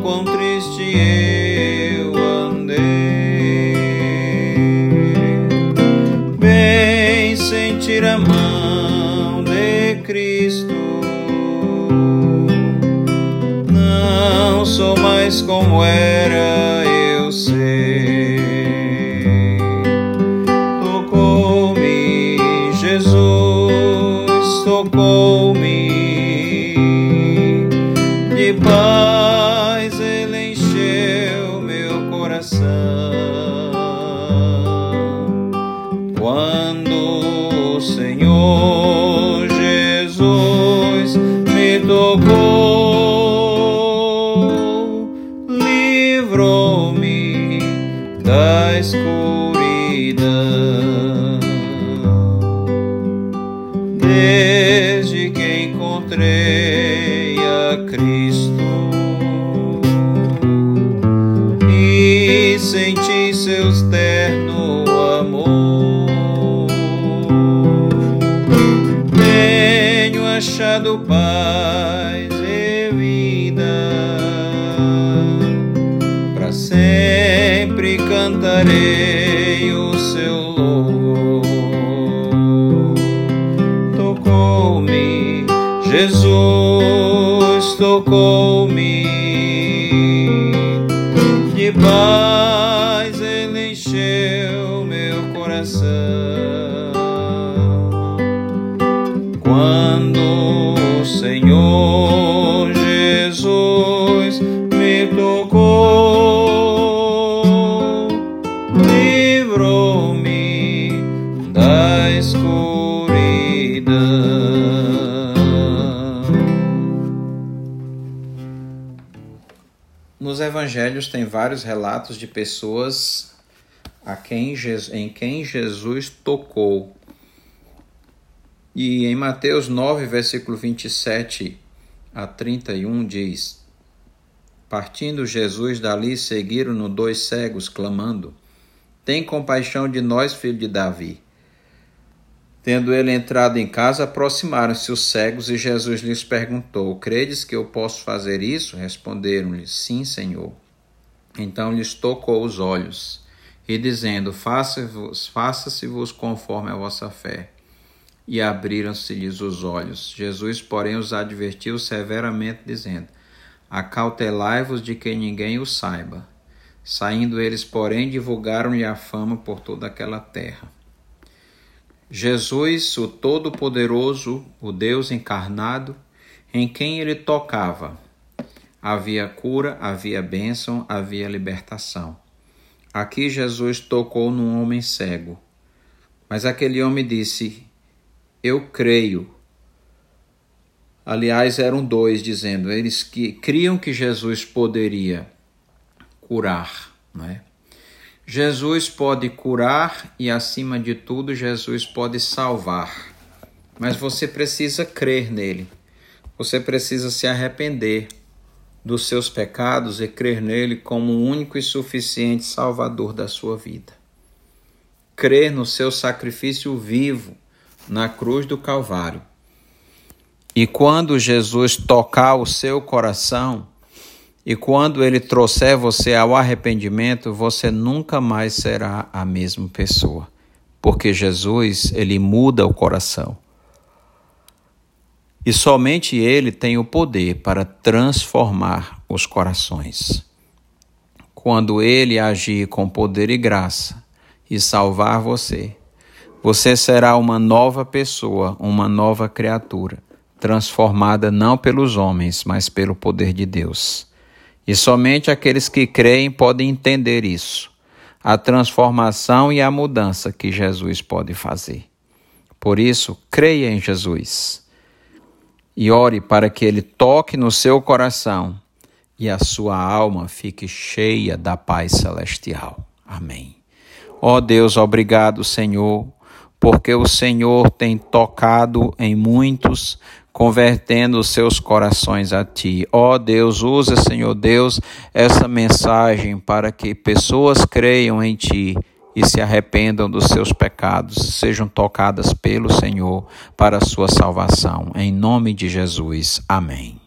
quão triste eu andei. Bem sentir a mão de Cristo, não sou mais como era. Desde que encontrei a Cristo. E senti seus terno amor, tenho achado paz e vida. Para sempre cantarei Jesus tocou-me de paz, ele encheu meu coração. Quando o Senhor Jesus me tocou, livrou-me Nos evangelhos tem vários relatos de pessoas a quem, em quem Jesus tocou. E em Mateus 9, versículo 27 a 31 diz: Partindo Jesus dali, seguiram-no dois cegos, clamando: Tem compaixão de nós, filho de Davi. Tendo ele entrado em casa, aproximaram-se os cegos e Jesus lhes perguntou: Credes que eu posso fazer isso? Responderam-lhe: Sim, Senhor. Então lhes tocou os olhos e dizendo: Faça-se-vos faça conforme a vossa fé. E abriram-se-lhes os olhos. Jesus, porém, os advertiu severamente, dizendo: Acautelai-vos de que ninguém o saiba. Saindo eles, porém, divulgaram-lhe a fama por toda aquela terra. Jesus, o Todo-Poderoso, o Deus encarnado, em quem ele tocava, havia cura, havia bênção, havia libertação. Aqui Jesus tocou num homem cego, mas aquele homem disse: Eu creio. Aliás, eram dois dizendo, eles que criam que Jesus poderia curar, não é? Jesus pode curar e, acima de tudo, Jesus pode salvar. Mas você precisa crer nele. Você precisa se arrepender dos seus pecados e crer nele como o único e suficiente Salvador da sua vida. Crer no seu sacrifício vivo na cruz do Calvário. E quando Jesus tocar o seu coração, e quando ele trouxer você ao arrependimento, você nunca mais será a mesma pessoa, porque Jesus, ele muda o coração. E somente ele tem o poder para transformar os corações. Quando ele agir com poder e graça e salvar você, você será uma nova pessoa, uma nova criatura, transformada não pelos homens, mas pelo poder de Deus. E somente aqueles que creem podem entender isso, a transformação e a mudança que Jesus pode fazer. Por isso, creia em Jesus e ore para que ele toque no seu coração e a sua alma fique cheia da paz celestial. Amém. Ó oh Deus, obrigado, Senhor, porque o Senhor tem tocado em muitos convertendo seus corações a ti. Ó oh Deus, usa, Senhor Deus, essa mensagem para que pessoas creiam em ti e se arrependam dos seus pecados, sejam tocadas pelo Senhor para a sua salvação. Em nome de Jesus. Amém.